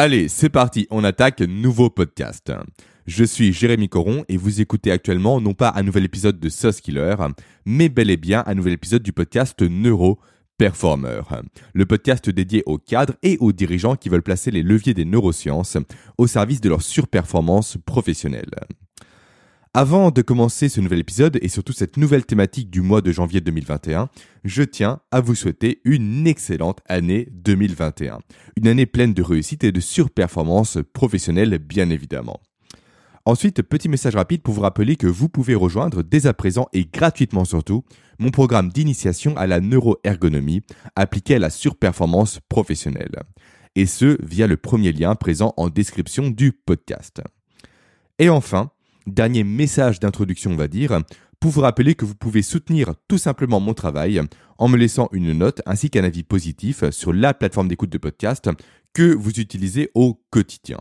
Allez, c'est parti, on attaque nouveau podcast. Je suis Jérémy Coron et vous écoutez actuellement non pas un nouvel épisode de Sauce Killer, mais bel et bien un nouvel épisode du podcast Neuro Performer, le podcast dédié aux cadres et aux dirigeants qui veulent placer les leviers des neurosciences au service de leur surperformance professionnelle. Avant de commencer ce nouvel épisode et surtout cette nouvelle thématique du mois de janvier 2021, je tiens à vous souhaiter une excellente année 2021. Une année pleine de réussite et de surperformance professionnelle bien évidemment. Ensuite, petit message rapide pour vous rappeler que vous pouvez rejoindre dès à présent et gratuitement surtout mon programme d'initiation à la neuroergonomie appliqué à la surperformance professionnelle. Et ce, via le premier lien présent en description du podcast. Et enfin, Dernier message d'introduction, on va dire, pour vous rappeler que vous pouvez soutenir tout simplement mon travail en me laissant une note ainsi qu'un avis positif sur la plateforme d'écoute de podcast que vous utilisez au quotidien.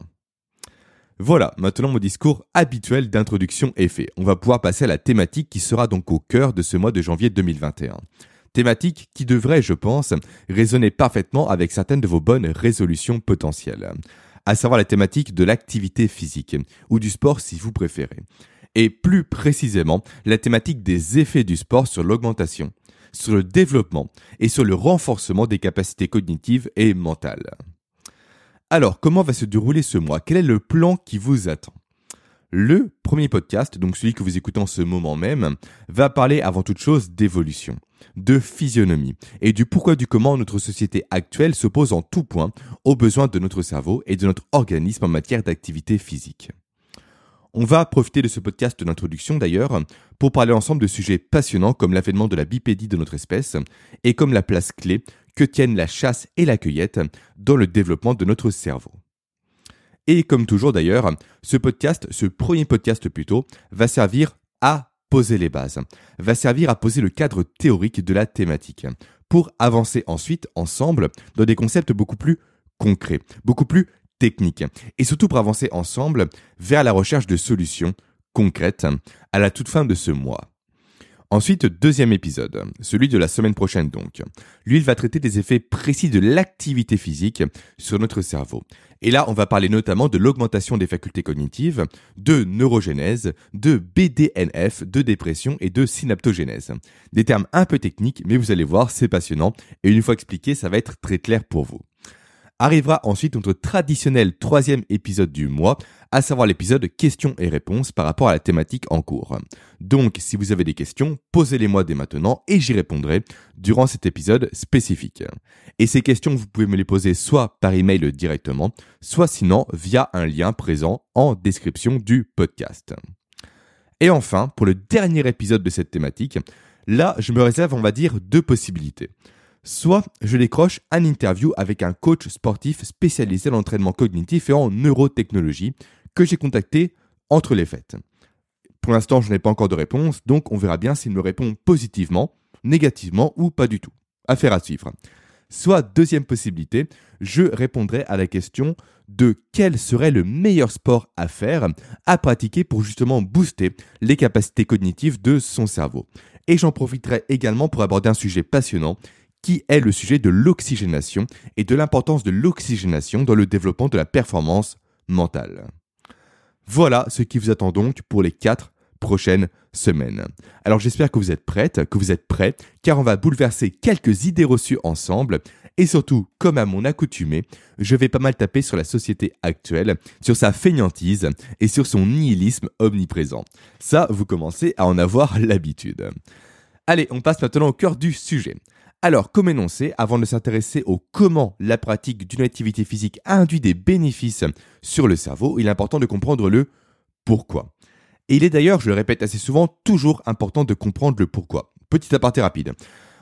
Voilà, maintenant mon discours habituel d'introduction est fait. On va pouvoir passer à la thématique qui sera donc au cœur de ce mois de janvier 2021. Thématique qui devrait, je pense, résonner parfaitement avec certaines de vos bonnes résolutions potentielles à savoir la thématique de l'activité physique, ou du sport si vous préférez. Et plus précisément, la thématique des effets du sport sur l'augmentation, sur le développement et sur le renforcement des capacités cognitives et mentales. Alors, comment va se dérouler ce mois? Quel est le plan qui vous attend? Le premier podcast, donc celui que vous écoutez en ce moment même, va parler avant toute chose d'évolution de physionomie et du pourquoi du comment notre société actuelle s'oppose en tout point aux besoins de notre cerveau et de notre organisme en matière d'activité physique. On va profiter de ce podcast d'introduction d'ailleurs pour parler ensemble de sujets passionnants comme l'avènement de la bipédie de notre espèce et comme la place clé que tiennent la chasse et la cueillette dans le développement de notre cerveau. Et comme toujours d'ailleurs, ce podcast, ce premier podcast plutôt, va servir à poser les bases, va servir à poser le cadre théorique de la thématique, pour avancer ensuite ensemble dans des concepts beaucoup plus concrets, beaucoup plus techniques, et surtout pour avancer ensemble vers la recherche de solutions concrètes à la toute fin de ce mois. Ensuite, deuxième épisode, celui de la semaine prochaine donc. Lui, il va traiter des effets précis de l'activité physique sur notre cerveau. Et là, on va parler notamment de l'augmentation des facultés cognitives, de neurogénèse, de BDNF, de dépression et de synaptogénèse. Des termes un peu techniques, mais vous allez voir, c'est passionnant. Et une fois expliqué, ça va être très clair pour vous. Arrivera ensuite notre traditionnel troisième épisode du mois, à savoir l'épisode questions et réponses par rapport à la thématique en cours. Donc, si vous avez des questions, posez-les-moi dès maintenant et j'y répondrai durant cet épisode spécifique. Et ces questions, vous pouvez me les poser soit par email directement, soit sinon via un lien présent en description du podcast. Et enfin, pour le dernier épisode de cette thématique, là, je me réserve, on va dire, deux possibilités soit je décroche un interview avec un coach sportif spécialisé dans l'entraînement cognitif et en neurotechnologie que j'ai contacté entre les fêtes. Pour l'instant, je n'ai pas encore de réponse, donc on verra bien s'il me répond positivement, négativement ou pas du tout. Affaire à suivre. Soit deuxième possibilité, je répondrai à la question de quel serait le meilleur sport à faire, à pratiquer pour justement booster les capacités cognitives de son cerveau. Et j'en profiterai également pour aborder un sujet passionnant qui est le sujet de l'oxygénation et de l'importance de l'oxygénation dans le développement de la performance mentale. Voilà ce qui vous attend donc pour les 4 prochaines semaines. Alors j'espère que vous êtes prêtes, que vous êtes prêts, car on va bouleverser quelques idées reçues ensemble, et surtout, comme à mon accoutumé, je vais pas mal taper sur la société actuelle, sur sa feignantise et sur son nihilisme omniprésent. Ça, vous commencez à en avoir l'habitude. Allez, on passe maintenant au cœur du sujet. Alors, comme énoncé, avant de s'intéresser au comment la pratique d'une activité physique induit des bénéfices sur le cerveau, il est important de comprendre le pourquoi. Et il est d'ailleurs, je le répète assez souvent, toujours important de comprendre le pourquoi. Petit aparté rapide.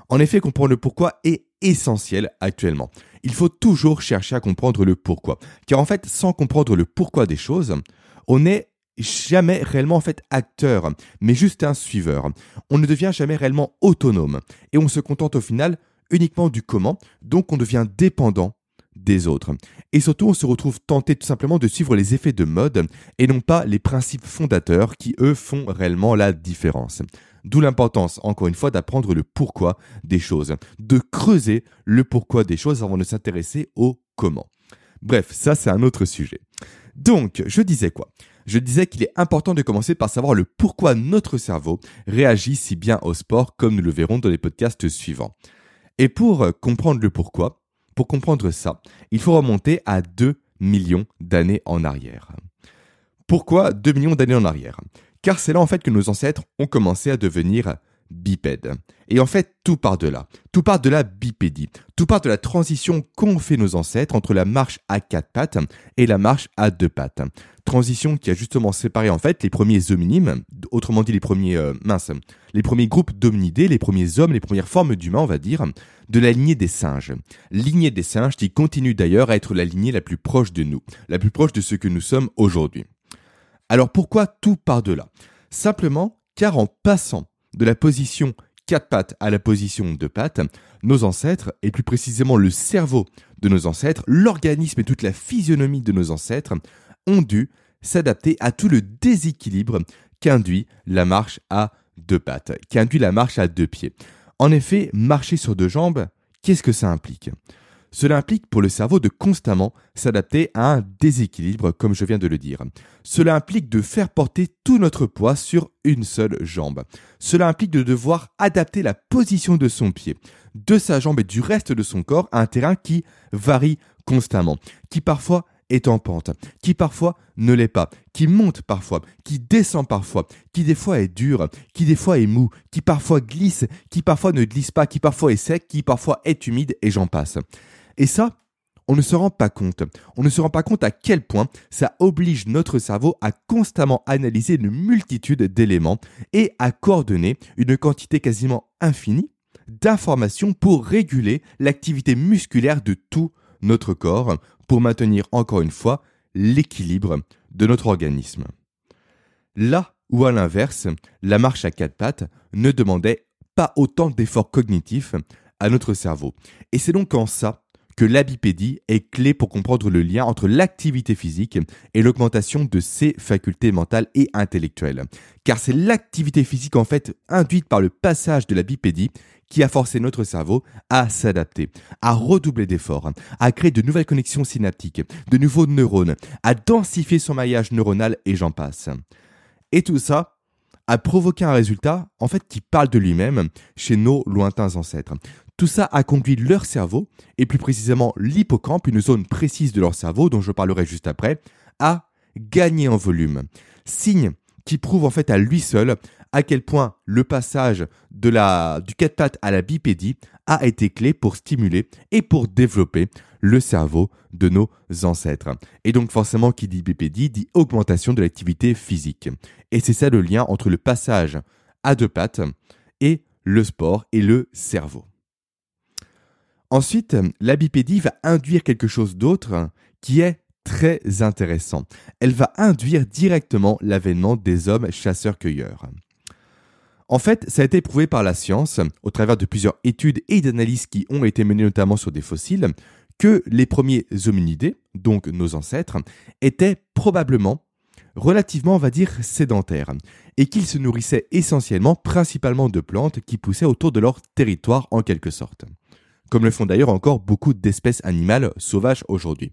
En effet, comprendre le pourquoi est essentiel actuellement. Il faut toujours chercher à comprendre le pourquoi. Car en fait, sans comprendre le pourquoi des choses, on n'est jamais réellement en fait acteur, mais juste un suiveur. On ne devient jamais réellement autonome et on se contente au final uniquement du comment, donc on devient dépendant des autres. Et surtout, on se retrouve tenté tout simplement de suivre les effets de mode et non pas les principes fondateurs qui, eux, font réellement la différence. D'où l'importance, encore une fois, d'apprendre le pourquoi des choses, de creuser le pourquoi des choses avant de s'intéresser au comment. Bref, ça c'est un autre sujet. Donc, je disais quoi? Je disais qu'il est important de commencer par savoir le pourquoi notre cerveau réagit si bien au sport comme nous le verrons dans les podcasts suivants. Et pour comprendre le pourquoi, pour comprendre ça, il faut remonter à 2 millions d'années en arrière. Pourquoi 2 millions d'années en arrière? Car c'est là en fait que nos ancêtres ont commencé à devenir bipèdes. Et en fait, tout part de là. Tout part de la bipédie. Tout part de la transition qu'ont fait nos ancêtres entre la marche à quatre pattes et la marche à deux pattes. Transition qui a justement séparé en fait les premiers hominimes, autrement dit les premiers euh, minces, les premiers groupes d'hominidés, les premiers hommes, les premières formes d'humains, on va dire, de la lignée des singes. Lignée des singes qui continue d'ailleurs à être la lignée la plus proche de nous, la plus proche de ce que nous sommes aujourd'hui. Alors pourquoi tout part de là? Simplement car en passant de la position quatre pattes à la position deux pattes, nos ancêtres, et plus précisément le cerveau de nos ancêtres, l'organisme et toute la physionomie de nos ancêtres, ont dû s'adapter à tout le déséquilibre qu'induit la marche à deux pattes, qu'induit la marche à deux pieds. En effet, marcher sur deux jambes, qu'est-ce que ça implique? Cela implique pour le cerveau de constamment s'adapter à un déséquilibre, comme je viens de le dire. Cela implique de faire porter tout notre poids sur une seule jambe. Cela implique de devoir adapter la position de son pied, de sa jambe et du reste de son corps à un terrain qui varie constamment, qui parfois est en pente, qui parfois ne l'est pas, qui monte parfois, qui descend parfois, qui des fois est dur, qui des fois est mou, qui parfois glisse, qui parfois ne glisse pas, qui parfois est sec, qui parfois est humide et j'en passe. Et ça, on ne se rend pas compte. On ne se rend pas compte à quel point ça oblige notre cerveau à constamment analyser une multitude d'éléments et à coordonner une quantité quasiment infinie d'informations pour réguler l'activité musculaire de tout notre corps pour maintenir encore une fois l'équilibre de notre organisme. Là où à l'inverse, la marche à quatre pattes ne demandait pas autant d'efforts cognitifs à notre cerveau. Et c'est donc en ça que l'abipédie est clé pour comprendre le lien entre l'activité physique et l'augmentation de ses facultés mentales et intellectuelles. Car c'est l'activité physique en fait induite par le passage de la bipédie qui a forcé notre cerveau à s'adapter, à redoubler d'efforts, à créer de nouvelles connexions synaptiques, de nouveaux neurones, à densifier son maillage neuronal et j'en passe. Et tout ça a provoqué un résultat en fait qui parle de lui-même chez nos lointains ancêtres. Tout ça a conduit leur cerveau, et plus précisément l'hippocampe, une zone précise de leur cerveau dont je parlerai juste après, à gagner en volume. Signe qui prouve en fait à lui seul à quel point le passage du 4 pattes à la bipédie a été clé pour stimuler et pour développer le cerveau de nos ancêtres. Et donc forcément qui dit bipédie dit augmentation de l'activité physique. Et c'est ça le lien entre le passage à deux pattes et le sport et le cerveau. Ensuite, la bipédie va induire quelque chose d'autre qui est très intéressant. Elle va induire directement l'avènement des hommes chasseurs-cueilleurs. En fait, ça a été prouvé par la science, au travers de plusieurs études et d'analyses qui ont été menées notamment sur des fossiles, que les premiers hominidés, donc nos ancêtres, étaient probablement relativement, on va dire, sédentaires, et qu'ils se nourrissaient essentiellement, principalement de plantes qui poussaient autour de leur territoire en quelque sorte comme le font d'ailleurs encore beaucoup d'espèces animales sauvages aujourd'hui.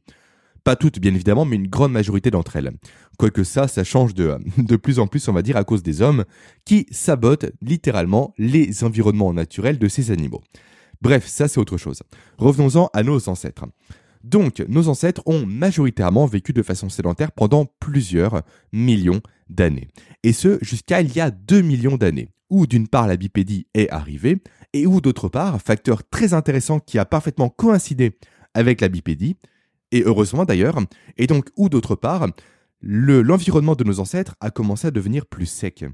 Pas toutes, bien évidemment, mais une grande majorité d'entre elles. Quoique ça, ça change de, plus en plus, on va dire, à cause des hommes qui sabotent littéralement les environnements naturels de ces animaux. Bref, ça c'est autre chose. Revenons-en à nos ancêtres. Donc, nos ancêtres ont majoritairement vécu de façon sédentaire pendant plusieurs millions d'années. Et ce, jusqu'à il y a 2 millions d'années, où d'une part la bipédie est arrivée, et où d'autre part, facteur très intéressant qui a parfaitement coïncidé avec la bipédie, et heureusement d'ailleurs, et donc où d'autre part, l'environnement de nos ancêtres a commencé à devenir plus sec,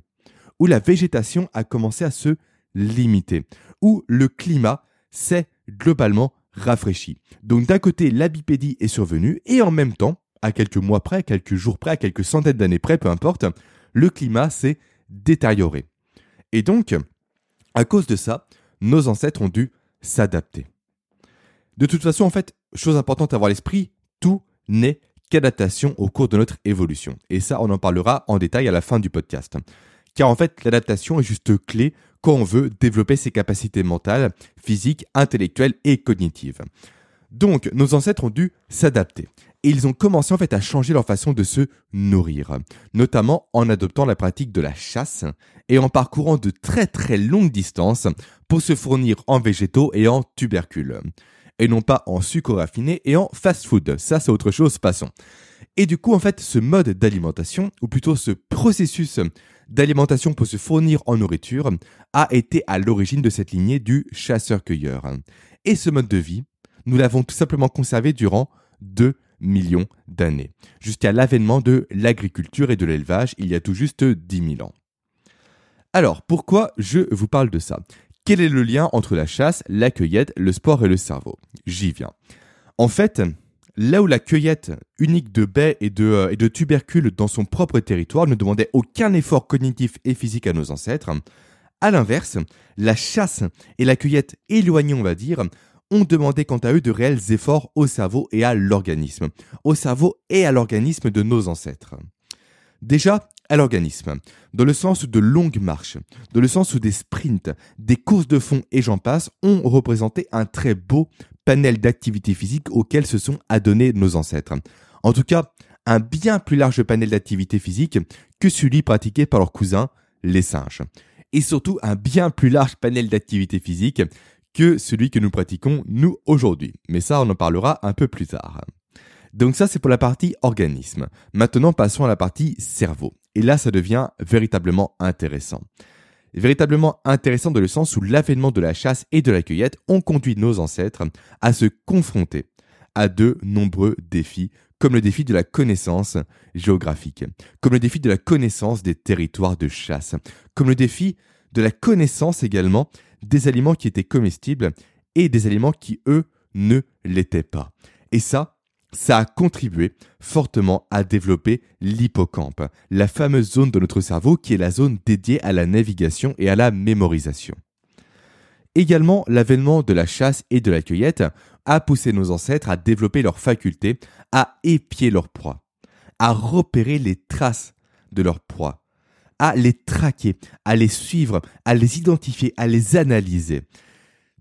où la végétation a commencé à se limiter, où le climat s'est globalement rafraîchi. Donc d'un côté, la bipédie est survenue, et en même temps, à quelques mois près, quelques jours près, à quelques centaines d'années près, peu importe, le climat s'est détérioré. Et donc, à cause de ça, nos ancêtres ont dû s'adapter. De toute façon, en fait, chose importante à avoir à l'esprit, tout n'est qu'adaptation au cours de notre évolution. Et ça, on en parlera en détail à la fin du podcast. Car en fait, l'adaptation est juste clé quand on veut développer ses capacités mentales, physiques, intellectuelles et cognitives. Donc, nos ancêtres ont dû s'adapter. Et ils ont commencé en fait à changer leur façon de se nourrir, notamment en adoptant la pratique de la chasse et en parcourant de très très longues distances pour se fournir en végétaux et en tubercules, et non pas en sucre raffiné et en fast-food. Ça c'est autre chose, passons. Et du coup en fait ce mode d'alimentation, ou plutôt ce processus d'alimentation pour se fournir en nourriture, a été à l'origine de cette lignée du chasseur-cueilleur. Et ce mode de vie, nous l'avons tout simplement conservé durant deux millions d'années, jusqu'à l'avènement de l'agriculture et de l'élevage il y a tout juste 10 000 ans. Alors, pourquoi je vous parle de ça? Quel est le lien entre la chasse, la cueillette, le sport et le cerveau? J'y viens. En fait, là où la cueillette unique de baies et de, euh, et de tubercules dans son propre territoire ne demandait aucun effort cognitif et physique à nos ancêtres, à l'inverse, la chasse et la cueillette éloignées, on va dire, ont demandé quant à eux de réels efforts au cerveau et à l'organisme, au cerveau et à l'organisme de nos ancêtres. Déjà, à l'organisme, dans le sens de longues marches, dans le sens où des sprints, des courses de fond et j'en passe ont représenté un très beau panel d'activités physiques auxquelles se sont adonnés nos ancêtres. En tout cas, un bien plus large panel d'activités physiques que celui pratiqué par leurs cousins, les singes. Et surtout un bien plus large panel d'activités physiques que celui que nous pratiquons nous aujourd'hui. Mais ça, on en parlera un peu plus tard. Donc ça, c'est pour la partie organisme. Maintenant, passons à la partie cerveau. Et là, ça devient véritablement intéressant. Véritablement intéressant dans le sens où l'avènement de la chasse et de la cueillette ont conduit nos ancêtres à se confronter à de nombreux défis, comme le défi de la connaissance géographique, comme le défi de la connaissance des territoires de chasse, comme le défi de la connaissance également des aliments qui étaient comestibles et des aliments qui, eux, ne l'étaient pas. Et ça, ça a contribué fortement à développer l'hippocampe, la fameuse zone de notre cerveau qui est la zone dédiée à la navigation et à la mémorisation. Également, l'avènement de la chasse et de la cueillette a poussé nos ancêtres à développer leur faculté à épier leur proie, à repérer les traces de leur proie, à les traquer, à les suivre, à les identifier, à les analyser.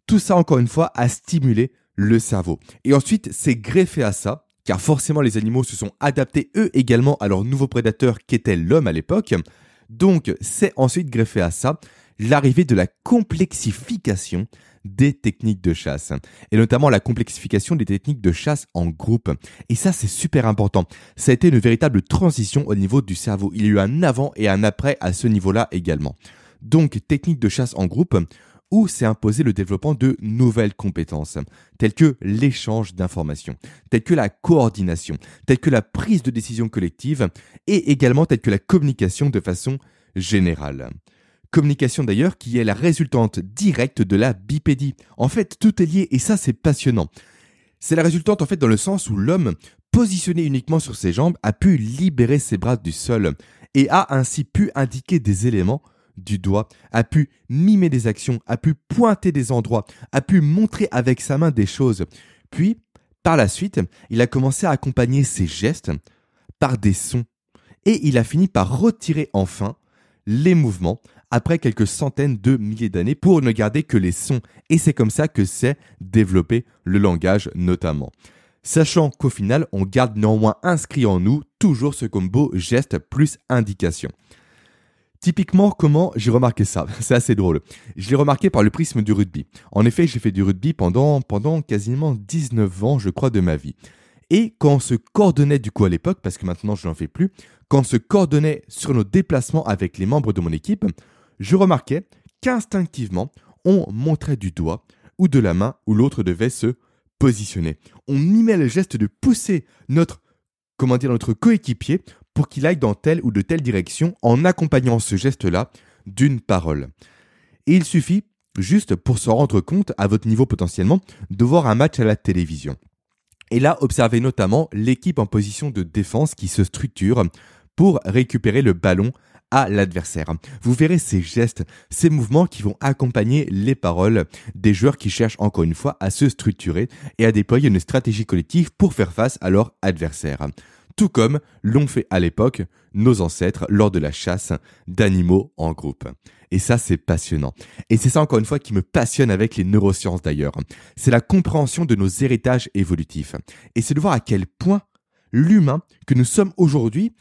Tout ça, encore une fois, a stimulé le cerveau. Et ensuite, c'est greffé à ça, car forcément les animaux se sont adaptés eux également à leur nouveau prédateur qu'était l'homme à l'époque. Donc, c'est ensuite greffé à ça l'arrivée de la complexification des techniques de chasse, et notamment la complexification des techniques de chasse en groupe. Et ça, c'est super important. Ça a été une véritable transition au niveau du cerveau. Il y a eu un avant et un après à ce niveau-là également. Donc, technique de chasse en groupe, où s'est imposé le développement de nouvelles compétences, telles que l'échange d'informations, telles que la coordination, telles que la prise de décision collective, et également telles que la communication de façon générale. Communication d'ailleurs qui est la résultante directe de la bipédie. En fait, tout est lié et ça c'est passionnant. C'est la résultante en fait dans le sens où l'homme, positionné uniquement sur ses jambes, a pu libérer ses bras du sol et a ainsi pu indiquer des éléments du doigt, a pu mimer des actions, a pu pointer des endroits, a pu montrer avec sa main des choses. Puis, par la suite, il a commencé à accompagner ses gestes par des sons. Et il a fini par retirer enfin les mouvements après quelques centaines de milliers d'années pour ne garder que les sons. Et c'est comme ça que s'est développé le langage notamment. Sachant qu'au final, on garde néanmoins inscrit en nous toujours ce combo geste plus indication. Typiquement, comment j'ai remarqué ça? C'est assez drôle. Je l'ai remarqué par le prisme du rugby. En effet, j'ai fait du rugby pendant, pendant quasiment 19 ans, je crois, de ma vie. Et quand on se coordonnait du coup à l'époque, parce que maintenant je n'en fais plus, quand on se coordonnait sur nos déplacements avec les membres de mon équipe, je remarquais qu'instinctivement, on montrait du doigt ou de la main où l'autre devait se positionner. On mimait le geste de pousser notre, comment notre coéquipier pour qu'il aille dans telle ou de telle direction en accompagnant ce geste-là d'une parole. Et il suffit, juste pour se rendre compte, à votre niveau potentiellement, de voir un match à la télévision. Et là, observez notamment l'équipe en position de défense qui se structure pour récupérer le ballon à l'adversaire. Vous verrez ces gestes, ces mouvements qui vont accompagner les paroles des joueurs qui cherchent encore une fois à se structurer et à déployer une stratégie collective pour faire face à leur adversaire tout comme l'ont fait à l'époque nos ancêtres lors de la chasse d'animaux en groupe. Et ça, c'est passionnant. Et c'est ça, encore une fois, qui me passionne avec les neurosciences d'ailleurs. C'est la compréhension de nos héritages évolutifs. Et c'est de voir à quel point l'humain que nous sommes aujourd'hui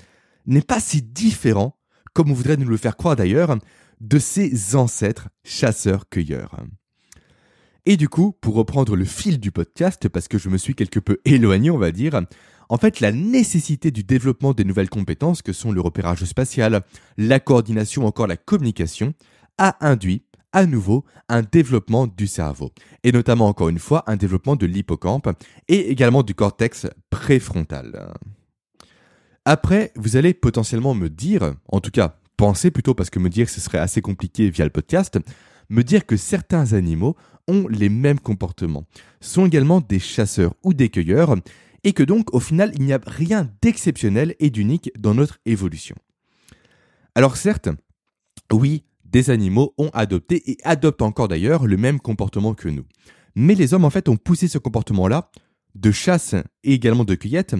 n'est pas si différent, comme on voudrait nous le faire croire d'ailleurs, de ses ancêtres chasseurs-cueilleurs. Et du coup, pour reprendre le fil du podcast, parce que je me suis quelque peu éloigné, on va dire, en fait, la nécessité du développement des nouvelles compétences que sont le repérage spatial, la coordination, encore la communication, a induit à nouveau un développement du cerveau, et notamment encore une fois un développement de l'hippocampe et également du cortex préfrontal. Après, vous allez potentiellement me dire, en tout cas, penser plutôt parce que me dire ce serait assez compliqué via le podcast, me dire que certains animaux ont les mêmes comportements, sont également des chasseurs ou des cueilleurs, et que donc au final il n'y a rien d'exceptionnel et d'unique dans notre évolution. Alors certes, oui, des animaux ont adopté et adoptent encore d'ailleurs le même comportement que nous. Mais les hommes en fait ont poussé ce comportement-là de chasse et également de cueillette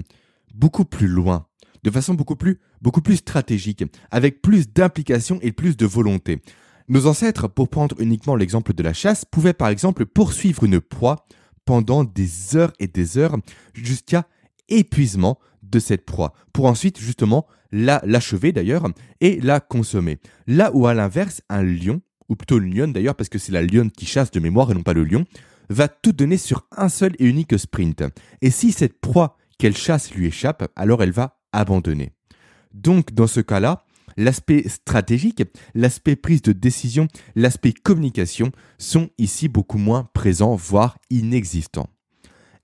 beaucoup plus loin, de façon beaucoup plus beaucoup plus stratégique, avec plus d'implication et plus de volonté. Nos ancêtres, pour prendre uniquement l'exemple de la chasse, pouvaient par exemple poursuivre une proie pendant des heures et des heures jusqu'à épuisement de cette proie, pour ensuite justement la l'achever d'ailleurs et la consommer. Là où à l'inverse, un lion, ou plutôt une lionne d'ailleurs, parce que c'est la lionne qui chasse de mémoire et non pas le lion, va tout donner sur un seul et unique sprint. Et si cette proie qu'elle chasse lui échappe, alors elle va abandonner. Donc dans ce cas-là, l'aspect stratégique, l'aspect prise de décision, l'aspect communication sont ici beaucoup moins présents, voire inexistants.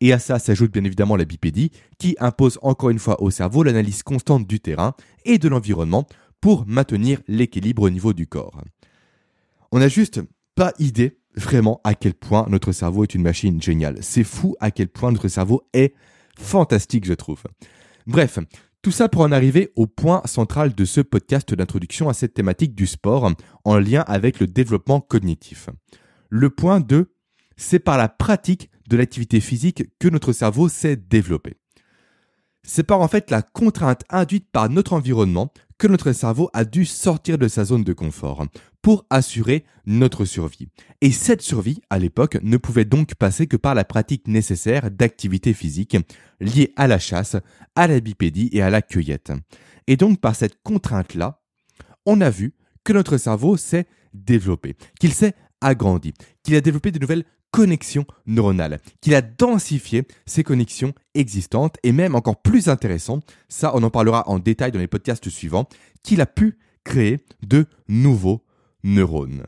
Et à ça s'ajoute bien évidemment la bipédie, qui impose encore une fois au cerveau l'analyse constante du terrain et de l'environnement pour maintenir l'équilibre au niveau du corps. On n'a juste pas idée vraiment à quel point notre cerveau est une machine géniale. C'est fou à quel point notre cerveau est fantastique, je trouve. Bref, tout ça pour en arriver au point central de ce podcast d'introduction à cette thématique du sport en lien avec le développement cognitif. Le point 2, c'est par la pratique de l'activité physique que notre cerveau s'est développé. C'est par en fait la contrainte induite par notre environnement que notre cerveau a dû sortir de sa zone de confort pour assurer notre survie. Et cette survie, à l'époque, ne pouvait donc passer que par la pratique nécessaire d'activités physiques liées à la chasse, à la bipédie et à la cueillette. Et donc par cette contrainte-là, on a vu que notre cerveau s'est développé, qu'il s'est agrandi, qu'il a développé de nouvelles connexions neuronales, qu'il a densifié ces connexions existantes et même encore plus intéressant, ça on en parlera en détail dans les podcasts suivants, qu'il a pu créer de nouveaux neurones.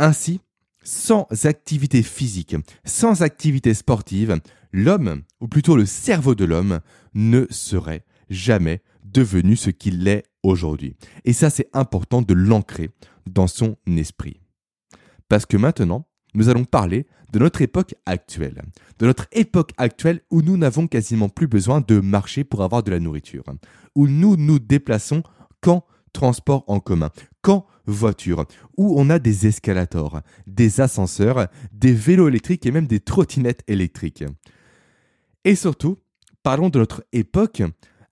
Ainsi, sans activité physique, sans activité sportive, l'homme, ou plutôt le cerveau de l'homme, ne serait jamais devenu ce qu'il est aujourd'hui. Et ça, c'est important de l'ancrer dans son esprit. Parce que maintenant, nous allons parler de notre époque actuelle. De notre époque actuelle où nous n'avons quasiment plus besoin de marcher pour avoir de la nourriture. Où nous nous déplaçons quand transport en commun, quand voiture, où on a des escalators, des ascenseurs, des vélos électriques et même des trottinettes électriques. Et surtout, parlons de notre époque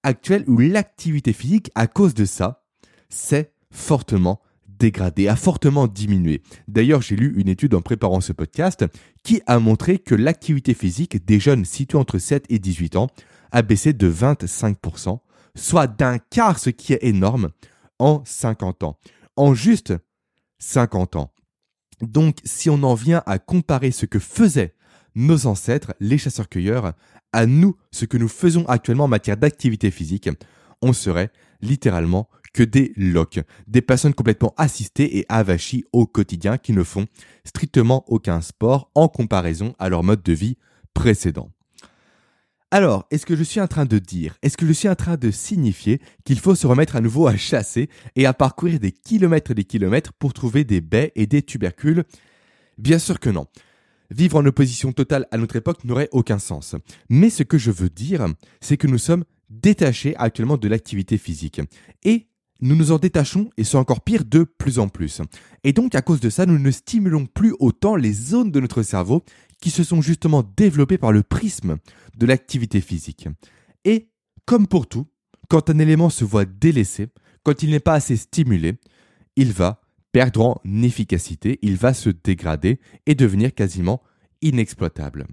actuelle où l'activité physique, à cause de ça, s'est fortement dégradée, a fortement diminué. D'ailleurs, j'ai lu une étude en préparant ce podcast qui a montré que l'activité physique des jeunes situés entre 7 et 18 ans a baissé de 25%, soit d'un quart, ce qui est énorme, en 50 ans. En juste 50 ans. Donc, si on en vient à comparer ce que faisaient nos ancêtres, les chasseurs-cueilleurs, à nous, ce que nous faisons actuellement en matière d'activité physique, on serait littéralement que des locs, des personnes complètement assistées et avachies au quotidien qui ne font strictement aucun sport en comparaison à leur mode de vie précédent. Alors, est-ce que je suis en train de dire, est-ce que je suis en train de signifier qu'il faut se remettre à nouveau à chasser et à parcourir des kilomètres et des kilomètres pour trouver des baies et des tubercules? Bien sûr que non. Vivre en opposition totale à notre époque n'aurait aucun sens. Mais ce que je veux dire, c'est que nous sommes détachés actuellement de l'activité physique. Et nous nous en détachons, et c'est encore pire, de plus en plus. Et donc, à cause de ça, nous ne stimulons plus autant les zones de notre cerveau qui se sont justement développées par le prisme de l'activité physique. Et, comme pour tout, quand un élément se voit délaissé, quand il n'est pas assez stimulé, il va perdre en efficacité, il va se dégrader et devenir quasiment inexploitable.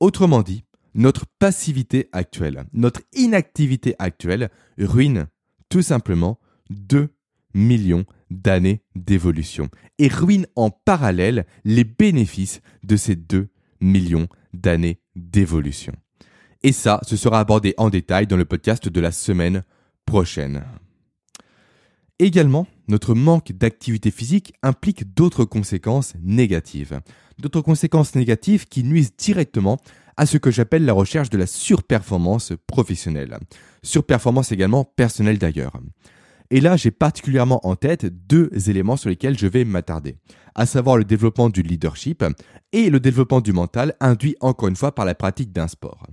Autrement dit, notre passivité actuelle, notre inactivité actuelle ruine tout simplement 2 millions d'années d'évolution et ruine en parallèle les bénéfices de ces 2 millions d'années d'évolution. Et ça, ce sera abordé en détail dans le podcast de la semaine prochaine. Également, notre manque d'activité physique implique d'autres conséquences négatives. D'autres conséquences négatives qui nuisent directement à ce que j'appelle la recherche de la surperformance professionnelle. Surperformance également personnelle d'ailleurs. Et là, j'ai particulièrement en tête deux éléments sur lesquels je vais m'attarder, à savoir le développement du leadership et le développement du mental induit encore une fois par la pratique d'un sport.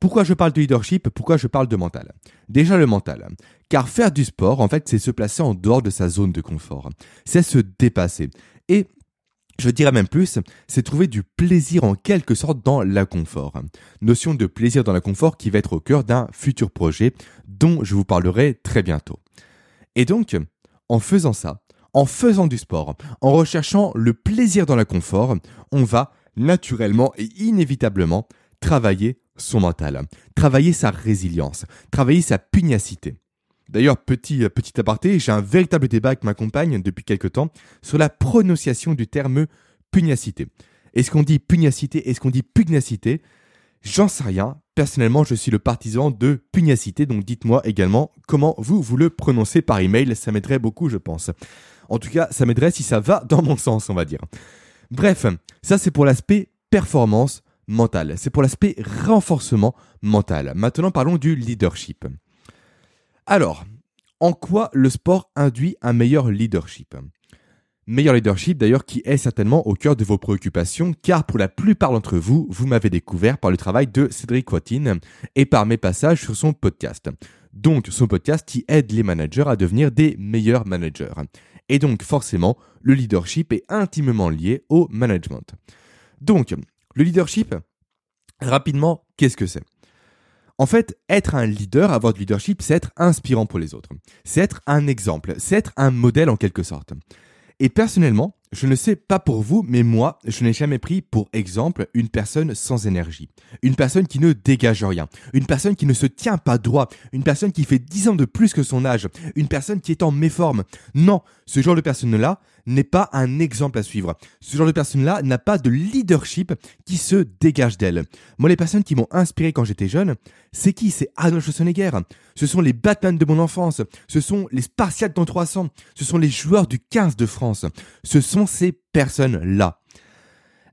Pourquoi je parle de leadership? Pourquoi je parle de mental? Déjà le mental. Car faire du sport, en fait, c'est se placer en dehors de sa zone de confort. C'est se dépasser. Et je dirais même plus, c'est trouver du plaisir en quelque sorte dans l'inconfort. Notion de plaisir dans l'inconfort qui va être au cœur d'un futur projet dont je vous parlerai très bientôt. Et donc, en faisant ça, en faisant du sport, en recherchant le plaisir dans l'inconfort, on va naturellement et inévitablement travailler son mental, travailler sa résilience, travailler sa pugnacité. D'ailleurs, petit, euh, petit aparté, j'ai un véritable débat avec ma compagne depuis quelque temps sur la prononciation du terme pugnacité. Est-ce qu'on dit pugnacité? Est-ce qu'on dit pugnacité? J'en sais rien. Personnellement, je suis le partisan de pugnacité, donc dites-moi également comment vous, vous le prononcez par email. Ça m'aiderait beaucoup, je pense. En tout cas, ça m'aiderait si ça va dans mon sens, on va dire. Bref, ça c'est pour l'aspect performance mentale. C'est pour l'aspect renforcement mental. Maintenant, parlons du leadership. Alors, en quoi le sport induit un meilleur leadership? Meilleur leadership d'ailleurs qui est certainement au cœur de vos préoccupations car pour la plupart d'entre vous, vous m'avez découvert par le travail de Cédric Watine et par mes passages sur son podcast. Donc son podcast qui aide les managers à devenir des meilleurs managers. Et donc forcément, le leadership est intimement lié au management. Donc, le leadership, rapidement, qu'est-ce que c'est? En fait, être un leader, avoir du leadership, c'est être inspirant pour les autres. C'est être un exemple, c'est être un modèle en quelque sorte. Et personnellement, je ne sais pas pour vous, mais moi, je n'ai jamais pris pour exemple une personne sans énergie, une personne qui ne dégage rien, une personne qui ne se tient pas droit, une personne qui fait 10 ans de plus que son âge, une personne qui est en méforme. Non, ce genre de personne-là n'est pas un exemple à suivre. Ce genre de personne-là n'a pas de leadership qui se dégage d'elle. Moi, les personnes qui m'ont inspiré quand j'étais jeune, c'est qui? C'est Arnold Schwarzenegger. Ce sont les Batman de mon enfance. Ce sont les Spartiates dans 300. Ce sont les joueurs du 15 de France. Ce sont ces personnes-là.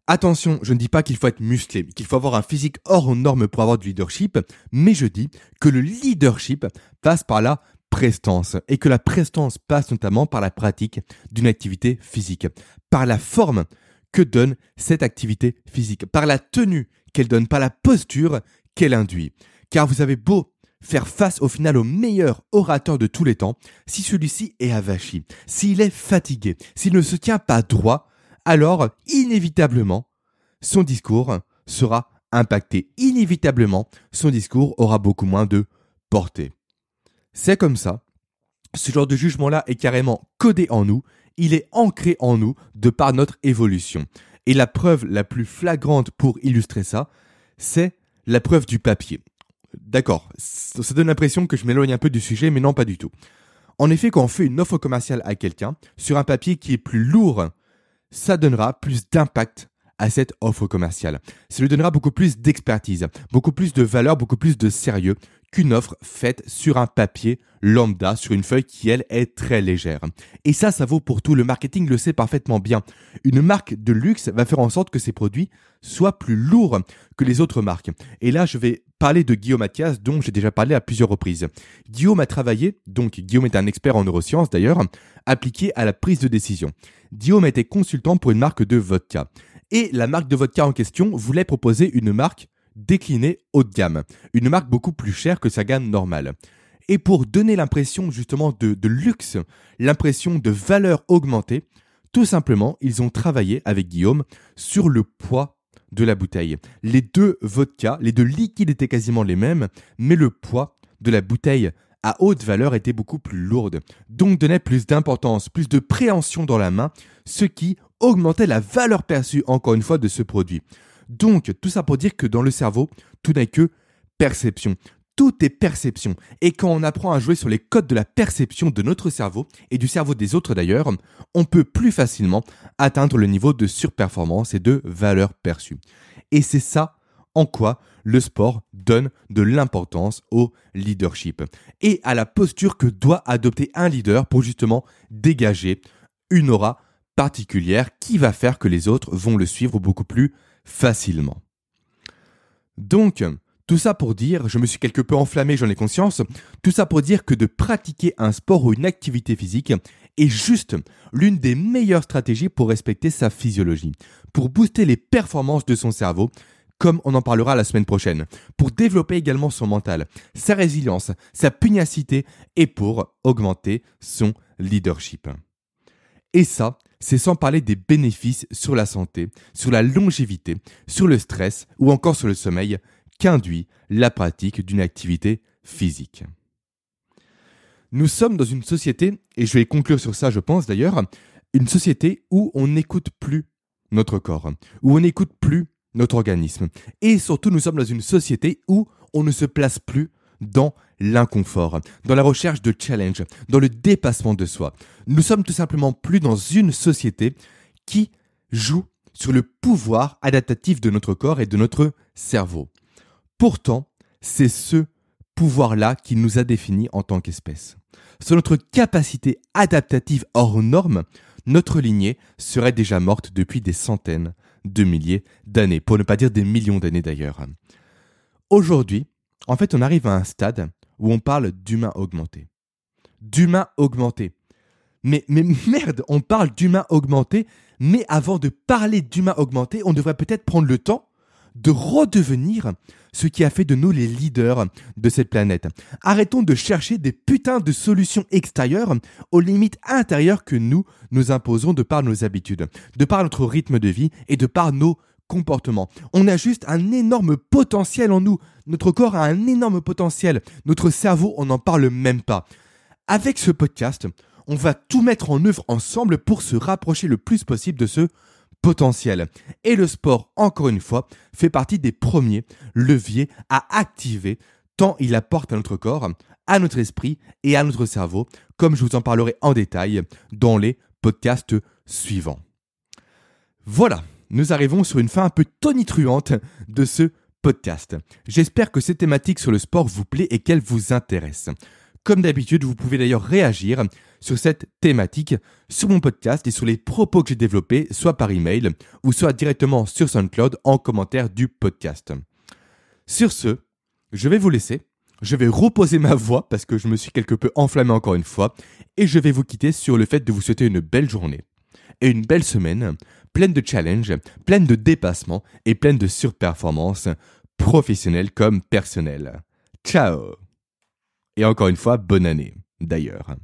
Attention, je ne dis pas qu'il faut être musclé, qu'il faut avoir un physique hors norme pour avoir du leadership, mais je dis que le leadership passe par la prestance et que la prestance passe notamment par la pratique d'une activité physique, par la forme que donne cette activité physique, par la tenue qu'elle donne, par la posture qu'elle induit. Car vous avez beau faire face au final au meilleur orateur de tous les temps, si celui-ci est avachi, s'il est fatigué, s'il ne se tient pas droit, alors inévitablement, son discours sera impacté. Inévitablement, son discours aura beaucoup moins de portée. C'est comme ça. Ce genre de jugement-là est carrément codé en nous, il est ancré en nous de par notre évolution. Et la preuve la plus flagrante pour illustrer ça, c'est la preuve du papier. D'accord, ça donne l'impression que je m'éloigne un peu du sujet, mais non pas du tout. En effet, quand on fait une offre commerciale à quelqu'un sur un papier qui est plus lourd, ça donnera plus d'impact à cette offre commerciale. Ça lui donnera beaucoup plus d'expertise, beaucoup plus de valeur, beaucoup plus de sérieux qu'une offre faite sur un papier lambda, sur une feuille qui, elle, est très légère. Et ça, ça vaut pour tout. Le marketing le sait parfaitement bien. Une marque de luxe va faire en sorte que ses produits soient plus lourds que les autres marques. Et là, je vais parler de Guillaume Mathias, dont j'ai déjà parlé à plusieurs reprises. Guillaume a travaillé, donc Guillaume est un expert en neurosciences d'ailleurs, appliqué à la prise de décision. Guillaume était consultant pour une marque de vodka. Et la marque de vodka en question voulait proposer une marque déclinée haut de gamme, une marque beaucoup plus chère que sa gamme normale. Et pour donner l'impression justement de, luxe, l'impression de valeur augmentée, tout simplement, ils ont travaillé avec Guillaume sur le poids de la bouteille. Les deux vodkas, les deux liquides étaient quasiment les mêmes, mais le poids de la bouteille à haute valeur était beaucoup plus lourde, donc donnait plus d'importance, plus de préhension dans la main, ce qui augmentait la valeur perçue encore une fois de ce produit. Donc, tout ça pour dire que dans le cerveau, tout n'est que perception. Tout est perception. Et quand on apprend à jouer sur les codes de la perception de notre cerveau, et du cerveau des autres d'ailleurs, on peut plus facilement atteindre le niveau de surperformance et de valeur perçue. Et c'est ça en quoi le sport donne de l'importance au leadership et à la posture que doit adopter un leader pour justement dégager une aura particulière qui va faire que les autres vont le suivre beaucoup plus facilement. Donc, tout ça pour dire, je me suis quelque peu enflammé, j'en ai conscience, tout ça pour dire que de pratiquer un sport ou une activité physique est juste l'une des meilleures stratégies pour respecter sa physiologie, pour booster les performances de son cerveau, comme on en parlera la semaine prochaine, pour développer également son mental, sa résilience, sa pugnacité et pour augmenter son leadership. Et ça, c'est sans parler des bénéfices sur la santé, sur la longévité, sur le stress ou encore sur le sommeil qu'induit la pratique d'une activité physique. Nous sommes dans une société, et je vais conclure sur ça je pense d'ailleurs, une société où on n'écoute plus notre corps, où on n'écoute plus notre organisme. Et surtout, nous sommes dans une société où on ne se place plus dans l'inconfort, dans la recherche de challenge, dans le dépassement de soi. Nous sommes tout simplement plus dans une société qui joue sur le pouvoir adaptatif de notre corps et de notre cerveau. Pourtant, c'est ce pouvoir-là qui nous a définis en tant qu'espèce. Sur notre capacité adaptative hors norme, notre lignée serait déjà morte depuis des centaines de milliers d'années, pour ne pas dire des millions d'années d'ailleurs. Aujourd'hui, en fait, on arrive à un stade où on parle d'humain augmenté. D'humain augmenté. Mais, merde, on parle d'humain augmenté, mais avant de parler d'humain augmenté, on devrait peut-être prendre le temps de redevenir ce qui a fait de nous les leaders de cette planète. Arrêtons de chercher des putains de solutions extérieures aux limites intérieures que nous nous imposons de par nos habitudes, de par notre rythme de vie et de par nos comportements. On a juste un énorme potentiel en nous. Notre corps a un énorme potentiel. Notre cerveau, on n'en parle même pas. Avec ce podcast, on va tout mettre en œuvre ensemble pour se rapprocher le plus possible de ce potentiel. Et le sport, encore une fois, fait partie des premiers leviers à activer tant il apporte à notre corps, à notre esprit et à notre cerveau, comme je vous en parlerai en détail dans les podcasts suivants. Voilà, nous arrivons sur une fin un peu tonitruante de ce podcast. J'espère que cette thématique sur le sport vous plaît et qu'elle vous intéresse. Comme d'habitude, vous pouvez d'ailleurs réagir sur cette thématique sur mon podcast et sur les propos que j'ai développés, soit par email ou soit directement sur SoundCloud en commentaire du podcast. Sur ce, je vais vous laisser. Je vais reposer ma voix parce que je me suis quelque peu enflammé encore une fois et je vais vous quitter sur le fait de vous souhaiter une belle journée et une belle semaine pleine de challenges, pleine de dépassements et pleine de surperformances professionnelles comme personnelles. Ciao et encore une fois, bonne année, d'ailleurs.